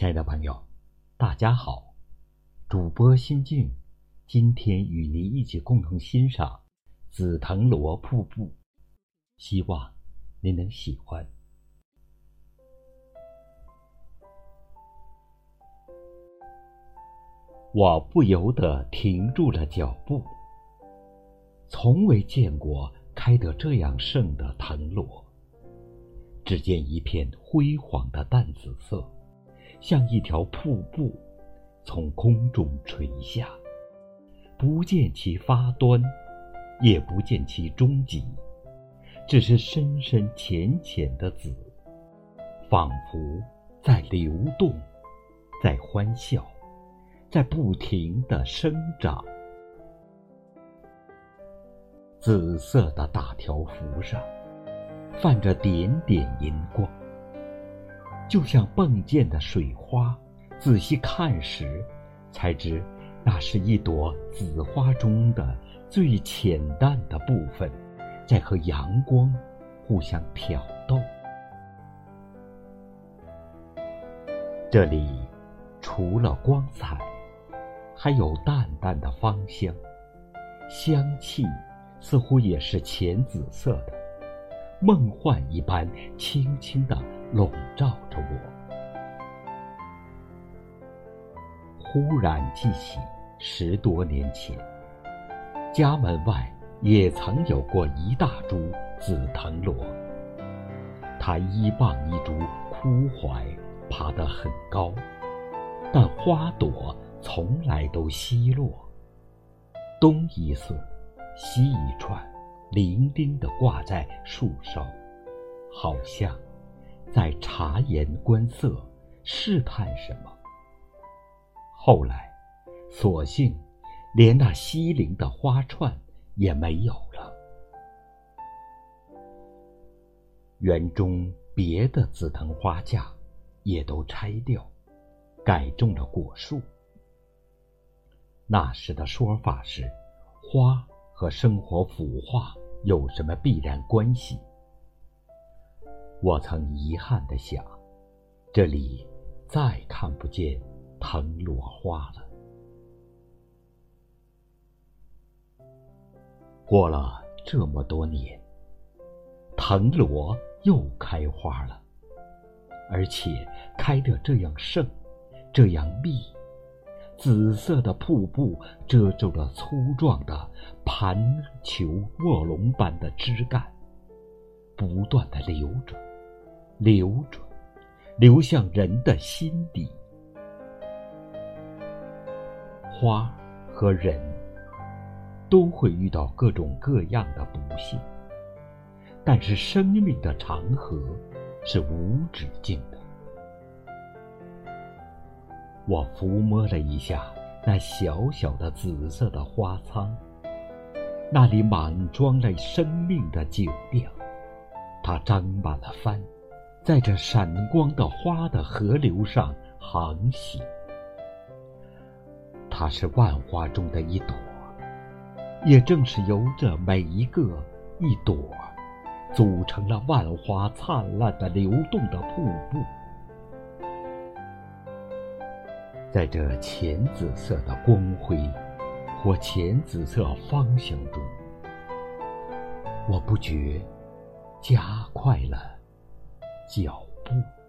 亲爱的朋友，大家好，主播心静，今天与您一起共同欣赏紫藤萝瀑布，希望您能喜欢。我不由得停住了脚步，从未见过开得这样盛的藤萝。只见一片辉煌的淡紫色。像一条瀑布，从空中垂下，不见其发端，也不见其终极，只是深深浅浅的紫，仿佛在流动，在欢笑，在不停的生长。紫色的大条幅上，泛着点点银光。就像迸溅的水花，仔细看时，才知那是一朵紫花中的最浅淡的部分，在和阳光互相挑逗。这里除了光彩，还有淡淡的芳香，香气似乎也是浅紫色的，梦幻一般，轻轻的。笼罩着我，忽然记起十多年前，家门外也曾有过一大株紫藤萝。它一傍一株枯槐，爬得很高，但花朵从来都稀落，东一穗，西一串，伶仃地挂在树梢，好像。在察言观色，试探什么？后来，索性连那西陵的花串也没有了。园中别的紫藤花架也都拆掉，改种了果树。那时的说法是，花和生活腐化有什么必然关系？我曾遗憾地想，这里再看不见藤萝花了。过了这么多年，藤萝又开花了，而且开得这样盛，这样密，紫色的瀑布遮住了粗壮的盘球卧龙般的枝干，不断的流转。流转，流向人的心底。花和人都会遇到各种各样的不幸，但是生命的长河是无止境的。我抚摸了一下那小小的紫色的花舱，那里满装了生命的酒酿，它张满了帆。在这闪光的花的河流上航行，它是万花中的一朵，也正是由这每一个一朵，组成了万花灿烂的流动的瀑布。在这浅紫色的光辉或浅紫色芳香中，我不觉加快了。脚步。